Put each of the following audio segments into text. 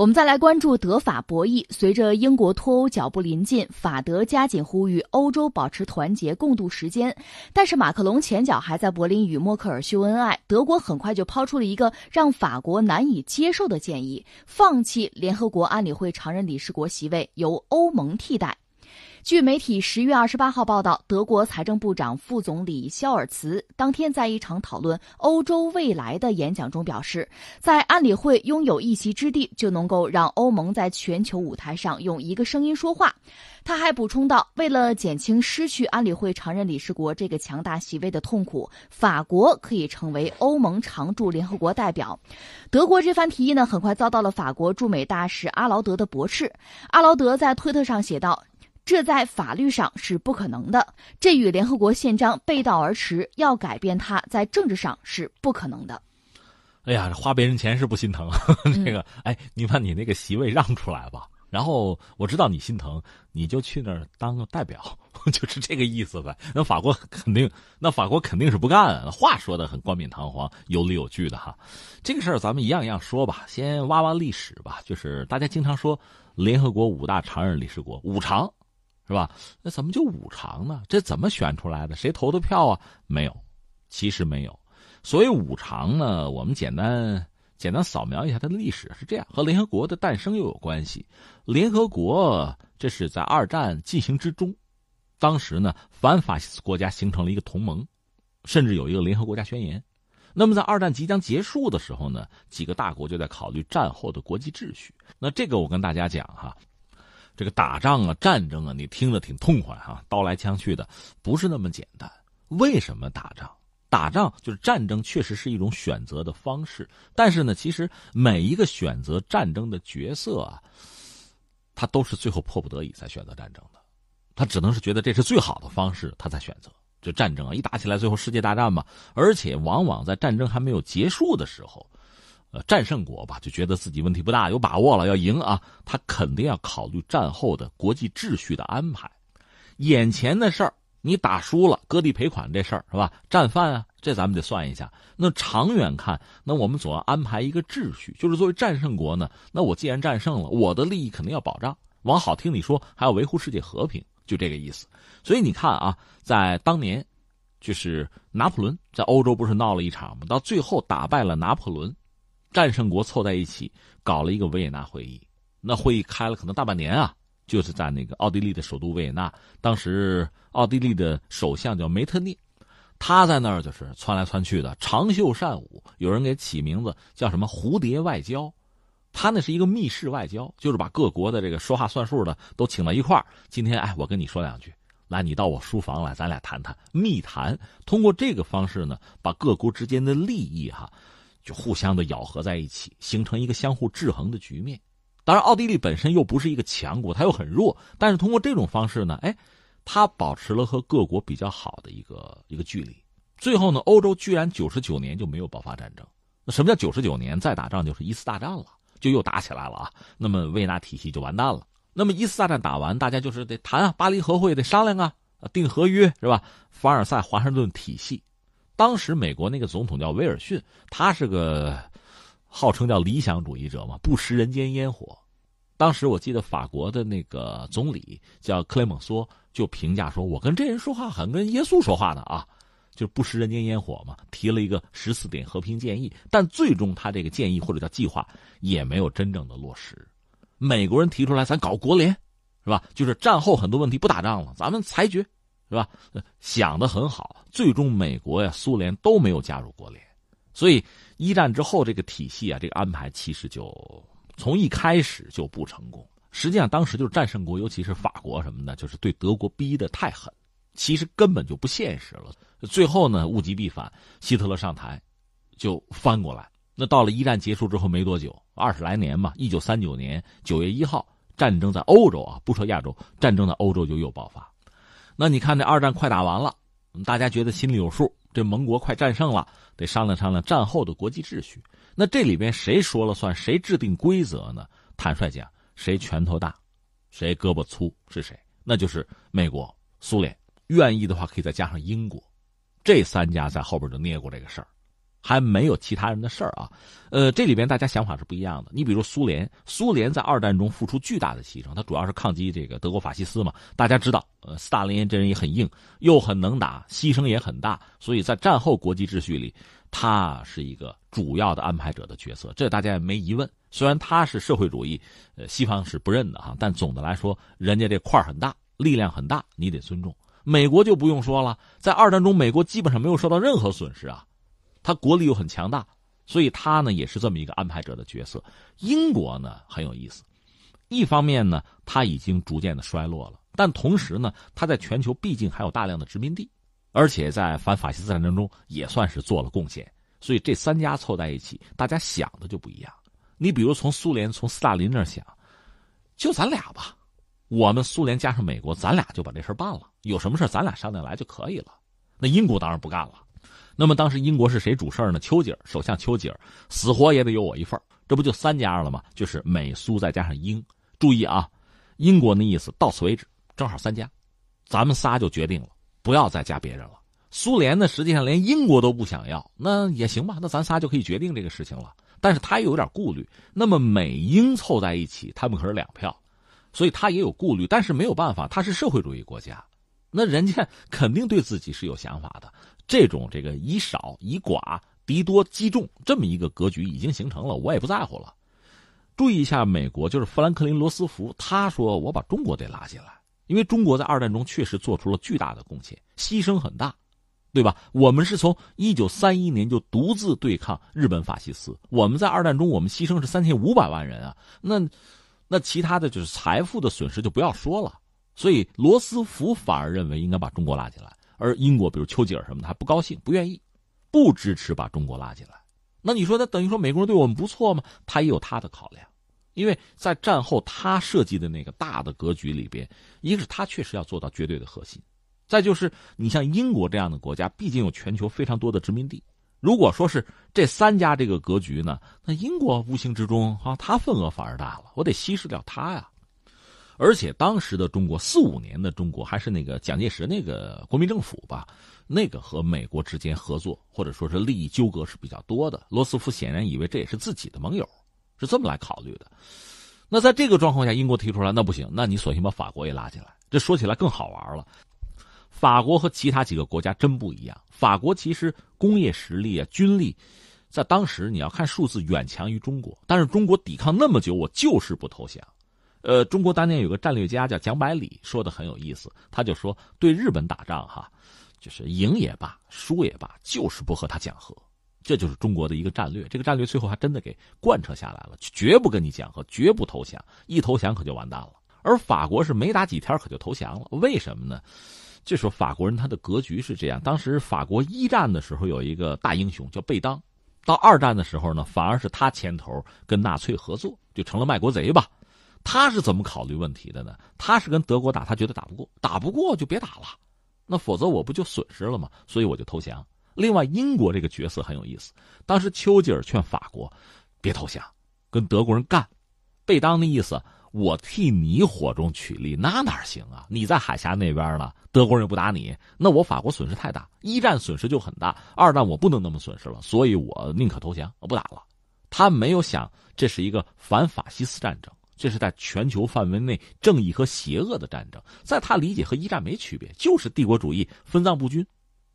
我们再来关注德法博弈。随着英国脱欧脚步临近，法德加紧呼吁欧洲保持团结，共度时间。但是马克龙前脚还在柏林与默克尔秀恩爱，德国很快就抛出了一个让法国难以接受的建议：放弃联合国安理会常任理事国席位，由欧盟替代。据媒体十月二十八号报道，德国财政部长、副总理肖尔茨当天在一场讨论欧洲未来的演讲中表示，在安理会拥有一席之地，就能够让欧盟在全球舞台上用一个声音说话。他还补充道，为了减轻失去安理会常任理事国这个强大席位的痛苦，法国可以成为欧盟常驻联合国代表。德国这番提议呢，很快遭到了法国驻美大使阿劳德的驳斥。阿劳德在推特上写道。这在法律上是不可能的，这与联合国宪章背道而驰。要改变它，在政治上是不可能的。哎呀，花别人钱是不心疼，这个哎，你把你那个席位让出来吧。然后我知道你心疼，你就去那儿当个代表，就是这个意思呗。那法国肯定，那法国肯定是不干。话说的很冠冕堂皇，有理有据的哈。这个事儿咱们一样一样说吧，先挖挖历史吧。就是大家经常说联合国五大常任理事国，五常。是吧？那怎么就五常呢？这怎么选出来的？谁投的票啊？没有，其实没有。所以五常呢，我们简单简单扫描一下它的历史是这样，和联合国的诞生又有关系。联合国这是在二战进行之中，当时呢，反法西斯国家形成了一个同盟，甚至有一个联合国家宣言。那么在二战即将结束的时候呢，几个大国就在考虑战后的国际秩序。那这个我跟大家讲哈。这个打仗啊，战争啊，你听着挺痛快哈，刀来枪去的，不是那么简单。为什么打仗？打仗就是战争，确实是一种选择的方式。但是呢，其实每一个选择战争的角色啊，他都是最后迫不得已才选择战争的，他只能是觉得这是最好的方式，他才选择。就战争啊，一打起来，最后世界大战嘛，而且往往在战争还没有结束的时候。呃，战胜国吧，就觉得自己问题不大，有把握了要赢啊，他肯定要考虑战后的国际秩序的安排。眼前的事儿，你打输了，割地赔款这事儿是吧？战犯啊，这咱们得算一下。那长远看，那我们总要安排一个秩序，就是作为战胜国呢，那我既然战胜了，我的利益肯定要保障。往好听里说，还要维护世界和平，就这个意思。所以你看啊，在当年，就是拿破仑在欧洲不是闹了一场吗？到最后打败了拿破仑。战胜国凑在一起搞了一个维也纳会议，那会议开了可能大半年啊，就是在那个奥地利的首都维也纳。当时奥地利的首相叫梅特涅，他在那儿就是窜来窜去的，长袖善舞。有人给起名字叫什么“蝴蝶外交”，他那是一个密室外交，就是把各国的这个说话算数的都请到一块儿。今天哎，我跟你说两句，来，你到我书房来，咱俩谈谈密谈。通过这个方式呢，把各国之间的利益哈。就互相的咬合在一起，形成一个相互制衡的局面。当然，奥地利本身又不是一个强国，它又很弱。但是通过这种方式呢，哎，它保持了和各国比较好的一个一个距离。最后呢，欧洲居然九十九年就没有爆发战争。那什么叫九十九年再打仗就是一次大战了，就又打起来了啊？那么维纳体系就完蛋了。那么一次大战打完，大家就是得谈啊，巴黎和会得商量啊，定合约是吧？凡尔赛华盛顿体系。当时美国那个总统叫威尔逊，他是个号称叫理想主义者嘛，不食人间烟火。当时我记得法国的那个总理叫克雷蒙梭，就评价说：“我跟这人说话很跟耶稣说话呢啊，就不食人间烟火嘛。”提了一个十四点和平建议，但最终他这个建议或者叫计划也没有真正的落实。美国人提出来，咱搞国联，是吧？就是战后很多问题不打仗了，咱们裁决。是吧？想的很好，最终美国呀、苏联都没有加入国联，所以一战之后这个体系啊，这个安排其实就从一开始就不成功。实际上当时就是战胜国，尤其是法国什么的，就是对德国逼得太狠，其实根本就不现实了。最后呢，物极必反，希特勒上台，就翻过来。那到了一战结束之后没多久，二十来年嘛，一九三九年九月一号，战争在欧洲啊，不说亚洲，战争在欧洲就又爆发。那你看，这二战快打完了，大家觉得心里有数，这盟国快战胜了，得商量商量战后的国际秩序。那这里边谁说了算？谁制定规则呢？坦率讲，谁拳头大，谁胳膊粗是谁？那就是美国、苏联。愿意的话，可以再加上英国，这三家在后边就捏过这个事儿。还没有其他人的事儿啊。呃，这里边大家想法是不一样的。你比如苏联，苏联在二战中付出巨大的牺牲，它主要是抗击这个德国法西斯嘛。大家知道，呃，斯大林这人也很硬，又很能打，牺牲也很大，所以在战后国际秩序里，他是一个主要的安排者的角色，这大家也没疑问。虽然他是社会主义，呃，西方是不认的哈，但总的来说，人家这块很大，力量很大，你得尊重。美国就不用说了，在二战中，美国基本上没有受到任何损失啊，他国力又很强大。所以他呢也是这么一个安排者的角色。英国呢很有意思，一方面呢他已经逐渐的衰落了，但同时呢他在全球毕竟还有大量的殖民地，而且在反法西斯战争中也算是做了贡献。所以这三家凑在一起，大家想的就不一样。你比如从苏联从斯大林那想，就咱俩吧，我们苏联加上美国，咱俩就把这事办了。有什么事咱俩商量来就可以了。那英国当然不干了。那么当时英国是谁主事儿呢？丘吉尔，首相丘吉尔，死活也得有我一份儿这不就三家了吗？就是美苏再加上英。注意啊，英国那意思到此为止，正好三家，咱们仨就决定了，不要再加别人了。苏联呢，实际上连英国都不想要，那也行吧，那咱仨就可以决定这个事情了。但是他又有点顾虑。那么美英凑在一起，他们可是两票，所以他也有顾虑。但是没有办法，他是社会主义国家，那人家肯定对自己是有想法的。这种这个以少以寡敌多击众这么一个格局已经形成了，我也不在乎了。注意一下，美国就是富兰克林·罗斯福，他说我把中国得拉进来，因为中国在二战中确实做出了巨大的贡献，牺牲很大，对吧？我们是从一九三一年就独自对抗日本法西斯，我们在二战中我们牺牲是三千五百万人啊，那那其他的就是财富的损失就不要说了。所以罗斯福反而认为应该把中国拉进来。而英国，比如丘吉尔什么的，他不高兴，不愿意，不支持把中国拉进来。那你说，那等于说美国人对我们不错吗？他也有他的考量，因为在战后他设计的那个大的格局里边，一个是他确实要做到绝对的核心，再就是你像英国这样的国家，毕竟有全球非常多的殖民地。如果说是这三家这个格局呢，那英国无形之中啊，他份额反而大了，我得稀释掉他呀。而且当时的中国四五年的中国还是那个蒋介石那个国民政府吧，那个和美国之间合作或者说是利益纠葛是比较多的。罗斯福显然以为这也是自己的盟友，是这么来考虑的。那在这个状况下，英国提出来，那不行，那你索性把法国也拉进来。这说起来更好玩了。法国和其他几个国家真不一样。法国其实工业实力啊、军力，在当时你要看数字远强于中国，但是中国抵抗那么久，我就是不投降。呃，中国当年有个战略家叫蒋百里，说的很有意思。他就说，对日本打仗哈，就是赢也罢，输也罢，就是不和他讲和，这就是中国的一个战略。这个战略最后还真的给贯彻下来了，绝不跟你讲和，绝不投降，一投降可就完蛋了。而法国是没打几天可就投降了，为什么呢？这时候法国人他的格局是这样：当时法国一战的时候有一个大英雄叫贝当，到二战的时候呢，反而是他牵头跟纳粹合作，就成了卖国贼吧。他是怎么考虑问题的呢？他是跟德国打，他觉得打不过，打不过就别打了，那否则我不就损失了吗？所以我就投降。另外，英国这个角色很有意思。当时丘吉尔劝法国别投降，跟德国人干。贝当的意思，我替你火中取栗，那哪行啊？你在海峡那边呢，德国人不打你，那我法国损失太大，一战损失就很大，二战我不能那么损失了，所以我宁可投降，我不打了。他没有想这是一个反法西斯战争。这是在全球范围内正义和邪恶的战争，在他理解和一战没区别，就是帝国主义分赃不均，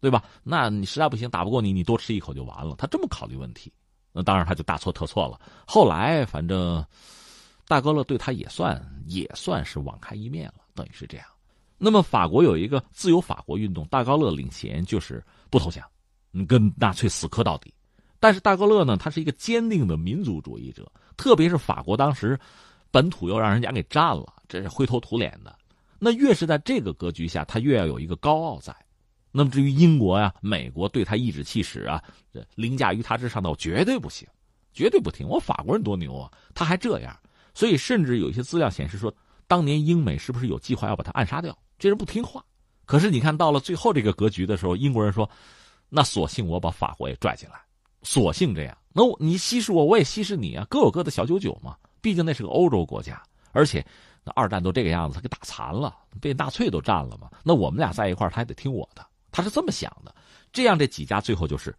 对吧？那你实在不行打不过你，你多吃一口就完了。他这么考虑问题，那当然他就大错特错了。后来反正大高乐对他也算也算是网开一面了，等于是这样。那么法国有一个自由法国运动，大高乐领衔，就是不投降，你跟纳粹死磕到底。但是大高乐呢，他是一个坚定的民族主义者，特别是法国当时。本土又让人家给占了，这是灰头土脸的。那越是在这个格局下，他越要有一个高傲在。那么至于英国呀、美国对他颐指气使啊，凌驾于他之上的，我绝对不行，绝对不听。我法国人多牛啊，他还这样。所以甚至有一些资料显示说，当年英美是不是有计划要把他暗杀掉？这人不听话。可是你看到了最后这个格局的时候，英国人说：“那索性我把法国也拽进来，索性这样。那你稀释我，我也稀释你啊，各有各的小九九嘛。”毕竟那是个欧洲国家，而且那二战都这个样子，他给打残了，被纳粹都占了嘛。那我们俩在一块他还得听我的，他是这么想的。这样这几家最后就是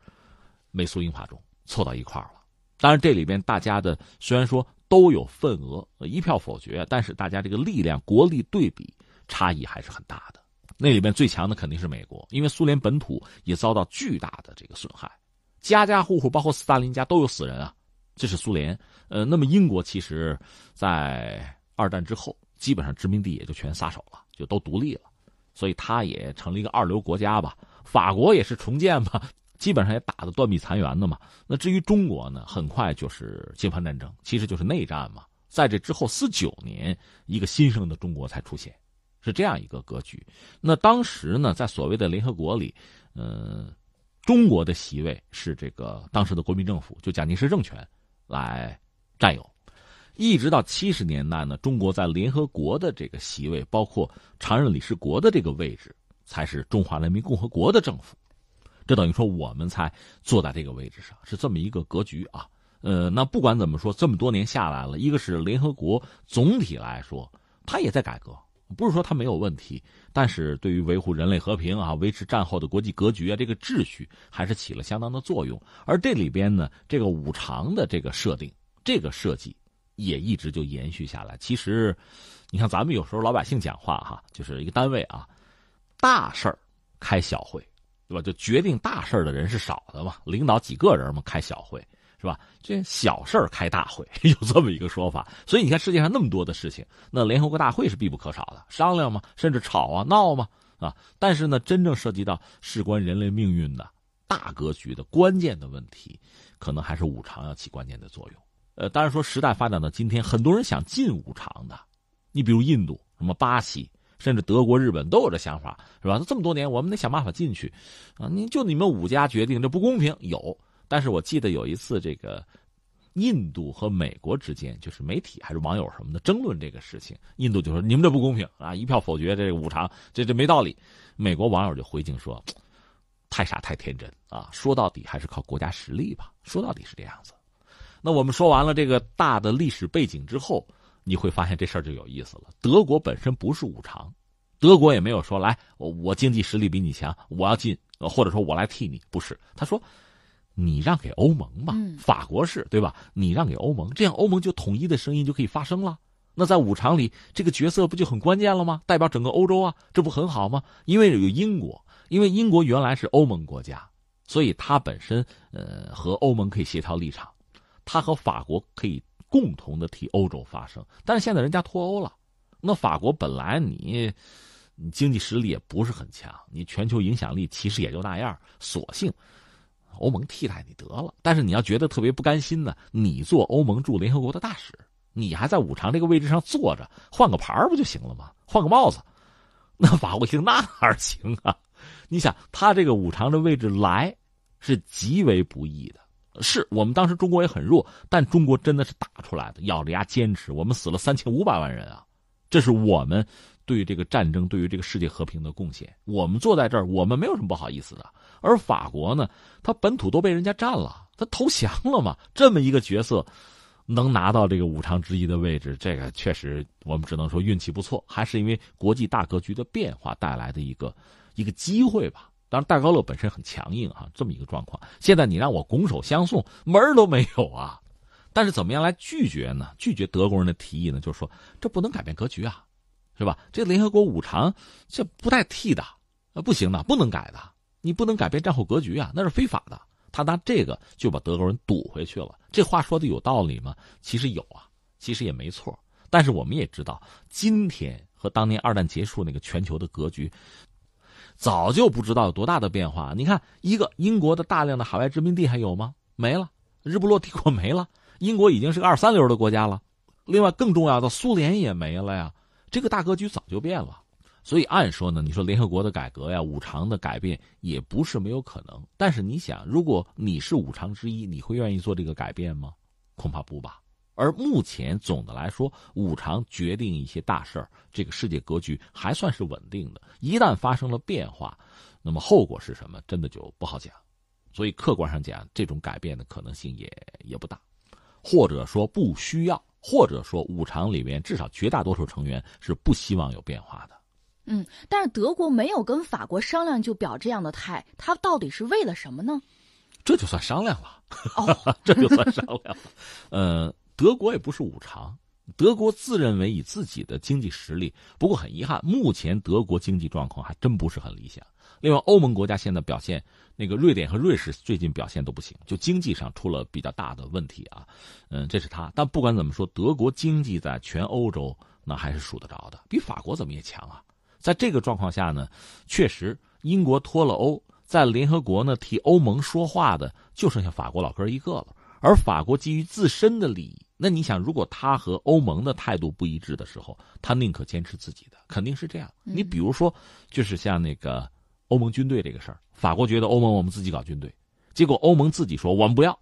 美苏英法中凑到一块儿了。当然，这里边大家的虽然说都有份额，一票否决，但是大家这个力量、国力对比差异还是很大的。那里边最强的肯定是美国，因为苏联本土也遭到巨大的这个损害，家家户户包括斯大林家都有死人啊。这是苏联。呃，那么英国其实，在二战之后，基本上殖民地也就全撒手了，就都独立了，所以它也成了一个二流国家吧。法国也是重建吧。基本上也打得断壁残垣的嘛。那至于中国呢，很快就是解放战争，其实就是内战嘛。在这之后四九年，一个新生的中国才出现，是这样一个格局。那当时呢，在所谓的联合国里，呃，中国的席位是这个当时的国民政府，就蒋介石政权来占有。一直到七十年代呢，中国在联合国的这个席位，包括常任理事国的这个位置，才是中华人民共和国的政府。这等于说我们才坐在这个位置上，是这么一个格局啊。呃，那不管怎么说，这么多年下来了，一个是联合国总体来说，它也在改革，不是说它没有问题，但是对于维护人类和平啊，维持战后的国际格局啊，这个秩序还是起了相当的作用。而这里边呢，这个五常的这个设定，这个设计也一直就延续下来。其实，你看咱们有时候老百姓讲话哈，就是一个单位啊，大事儿开小会。对吧？就决定大事的人是少的嘛，领导几个人嘛，开小会是吧？这小事开大会，有这么一个说法。所以你看世界上那么多的事情，那联合国大会是必不可少的，商量嘛，甚至吵啊闹嘛啊。但是呢，真正涉及到事关人类命运的大格局的关键的问题，可能还是五常要起关键的作用。呃，当然说时代发展到今天，很多人想进五常的，你比如印度、什么巴西。甚至德国、日本都有这想法，是吧？那这么多年，我们得想办法进去，啊！你就你们五家决定，这不公平。有，但是我记得有一次，这个印度和美国之间，就是媒体还是网友什么的争论这个事情。印度就说：“你们这不公平啊！一票否决这个五常，这这没道理。”美国网友就回敬说：“太傻太天真啊！说到底还是靠国家实力吧。说到底是这样子。”那我们说完了这个大的历史背景之后。你会发现这事儿就有意思了。德国本身不是五常，德国也没有说来我经济实力比你强，我要进，或者说我来替你，不是。他说，你让给欧盟吧，法国是对吧？你让给欧盟，这样欧盟就统一的声音就可以发声了。那在五常里，这个角色不就很关键了吗？代表整个欧洲啊，这不很好吗？因为有英国，因为英国原来是欧盟国家，所以它本身呃和欧盟可以协调立场，它和法国可以。共同的替欧洲发声，但是现在人家脱欧了，那法国本来你，你经济实力也不是很强，你全球影响力其实也就那样，索性欧盟替代你得了。但是你要觉得特别不甘心呢，你做欧盟驻联合国的大使，你还在五常这个位置上坐着，换个牌不就行了吗？换个帽子，那法国行那哪行啊？你想他这个五常的位置来，是极为不易的。是我们当时中国也很弱，但中国真的是打出来的，咬着牙坚持。我们死了三千五百万人啊，这是我们对于这个战争、对于这个世界和平的贡献。我们坐在这儿，我们没有什么不好意思的。而法国呢，他本土都被人家占了，他投降了嘛。这么一个角色，能拿到这个五常之一的位置，这个确实我们只能说运气不错，还是因为国际大格局的变化带来的一个一个机会吧。当然，戴高乐本身很强硬啊，这么一个状况。现在你让我拱手相送，门儿都没有啊。但是怎么样来拒绝呢？拒绝德国人的提议呢？就是说，这不能改变格局啊，是吧？这联合国五常这不带替的，呃，不行的，不能改的。你不能改变战后格局啊，那是非法的。他拿这个就把德国人堵回去了。这话说的有道理吗？其实有啊，其实也没错。但是我们也知道，今天和当年二战结束那个全球的格局。早就不知道有多大的变化。你看，一个英国的大量的海外殖民地还有吗？没了，日不落帝国没了，英国已经是个二三流的国家了。另外，更重要的，苏联也没了呀。这个大格局早就变了。所以，按说呢，你说联合国的改革呀，五常的改变也不是没有可能。但是，你想，如果你是五常之一，你会愿意做这个改变吗？恐怕不吧。而目前总的来说，五常决定一些大事儿，这个世界格局还算是稳定的。一旦发生了变化，那么后果是什么，真的就不好讲。所以客观上讲，这种改变的可能性也也不大，或者说不需要，或者说五常里面至少绝大多数成员是不希望有变化的。嗯，但是德国没有跟法国商量就表这样的态，他到底是为了什么呢？这就算商量了。哦，这就算商量了。呃，德国也不是五常，德国自认为以自己的经济实力，不过很遗憾，目前德国经济状况还真不是很理想。另外，欧盟国家现在表现，那个瑞典和瑞士最近表现都不行，就经济上出了比较大的问题啊。嗯，这是他。但不管怎么说，德国经济在全欧洲那还是数得着的，比法国怎么也强啊。在这个状况下呢，确实英国脱了欧，在联合国呢替欧盟说话的就剩下法国老哥一个了。而法国基于自身的利益，那你想，如果他和欧盟的态度不一致的时候，他宁可坚持自己的，肯定是这样。你比如说，就是像那个。欧盟军队这个事儿，法国觉得欧盟我们自己搞军队，结果欧盟自己说我们不要。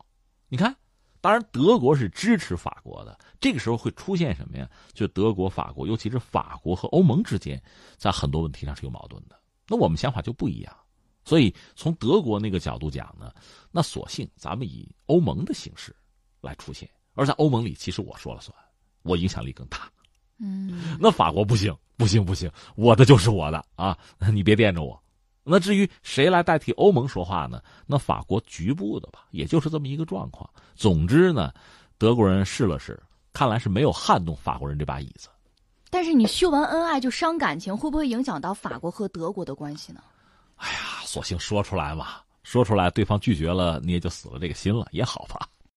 你看，当然德国是支持法国的，这个时候会出现什么呀？就德国、法国，尤其是法国和欧盟之间，在很多问题上是有矛盾的。那我们想法就不一样，所以从德国那个角度讲呢，那索性咱们以欧盟的形式来出现，而在欧盟里，其实我说了算，我影响力更大。嗯，那法国不行，不行，不行，我的就是我的啊，你别惦着我。那至于谁来代替欧盟说话呢？那法国局部的吧，也就是这么一个状况。总之呢，德国人试了试，看来是没有撼动法国人这把椅子。但是你秀完恩爱就伤感情，会不会影响到法国和德国的关系呢？哎呀，索性说出来嘛，说出来对方拒绝了，你也就死了这个心了，也好吧。